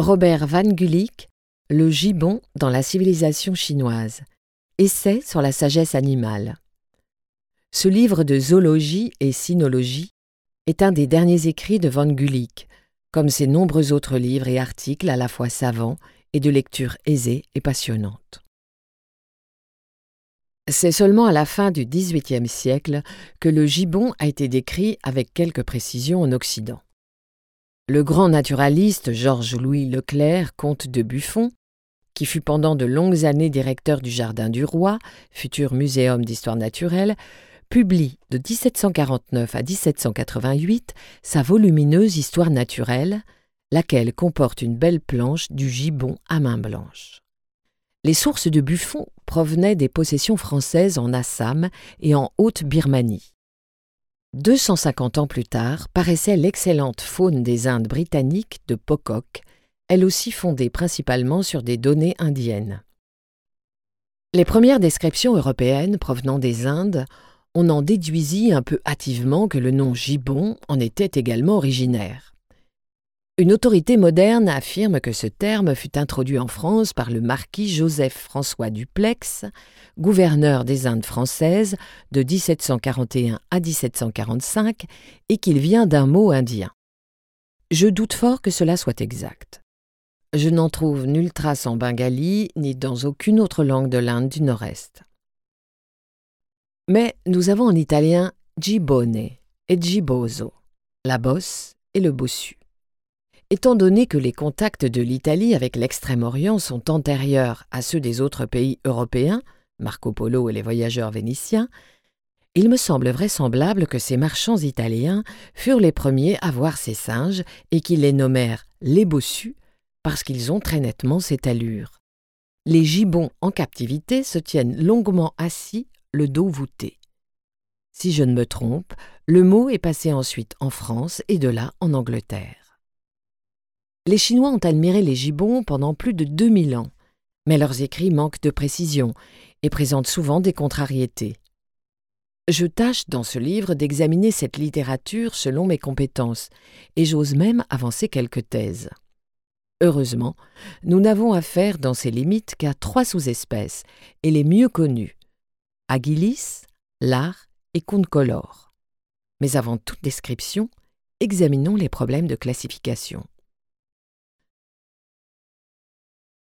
Robert Van Gulik, Le gibbon dans la civilisation chinoise. Essai sur la sagesse animale. Ce livre de zoologie et cynologie est un des derniers écrits de Van Gulik, comme ses nombreux autres livres et articles à la fois savants et de lecture aisée et passionnante. C'est seulement à la fin du XVIIIe siècle que le gibbon a été décrit avec quelque précision en Occident. Le grand naturaliste Georges-Louis Leclerc, comte de Buffon, qui fut pendant de longues années directeur du Jardin du Roi, futur muséum d'histoire naturelle, publie de 1749 à 1788 sa volumineuse Histoire naturelle, laquelle comporte une belle planche du gibbon à main blanche. Les sources de Buffon provenaient des possessions françaises en Assam et en Haute-Birmanie. 250 ans plus tard paraissait l'excellente faune des Indes britanniques de Pocock, elle aussi fondée principalement sur des données indiennes. Les premières descriptions européennes provenant des Indes, on en déduisit un peu hâtivement que le nom gibbon en était également originaire. Une autorité moderne affirme que ce terme fut introduit en France par le marquis Joseph-François Duplex, gouverneur des Indes françaises de 1741 à 1745, et qu'il vient d'un mot indien. Je doute fort que cela soit exact. Je n'en trouve nulle trace en bengali ni dans aucune autre langue de l'Inde du Nord-Est. Mais nous avons en italien gibbone et giboso, la bosse et le bossu. Étant donné que les contacts de l'Italie avec l'Extrême-Orient sont antérieurs à ceux des autres pays européens, Marco Polo et les voyageurs vénitiens, il me semble vraisemblable que ces marchands italiens furent les premiers à voir ces singes et qu'ils les nommèrent les bossus parce qu'ils ont très nettement cette allure. Les gibbons en captivité se tiennent longuement assis, le dos voûté. Si je ne me trompe, le mot est passé ensuite en France et de là en Angleterre. Les Chinois ont admiré les gibbons pendant plus de 2000 ans, mais leurs écrits manquent de précision et présentent souvent des contrariétés. Je tâche dans ce livre d'examiner cette littérature selon mes compétences, et j'ose même avancer quelques thèses. Heureusement, nous n'avons affaire dans ces limites qu'à trois sous-espèces, et les mieux connues Agilis, Lar et Concolore. Mais avant toute description, examinons les problèmes de classification.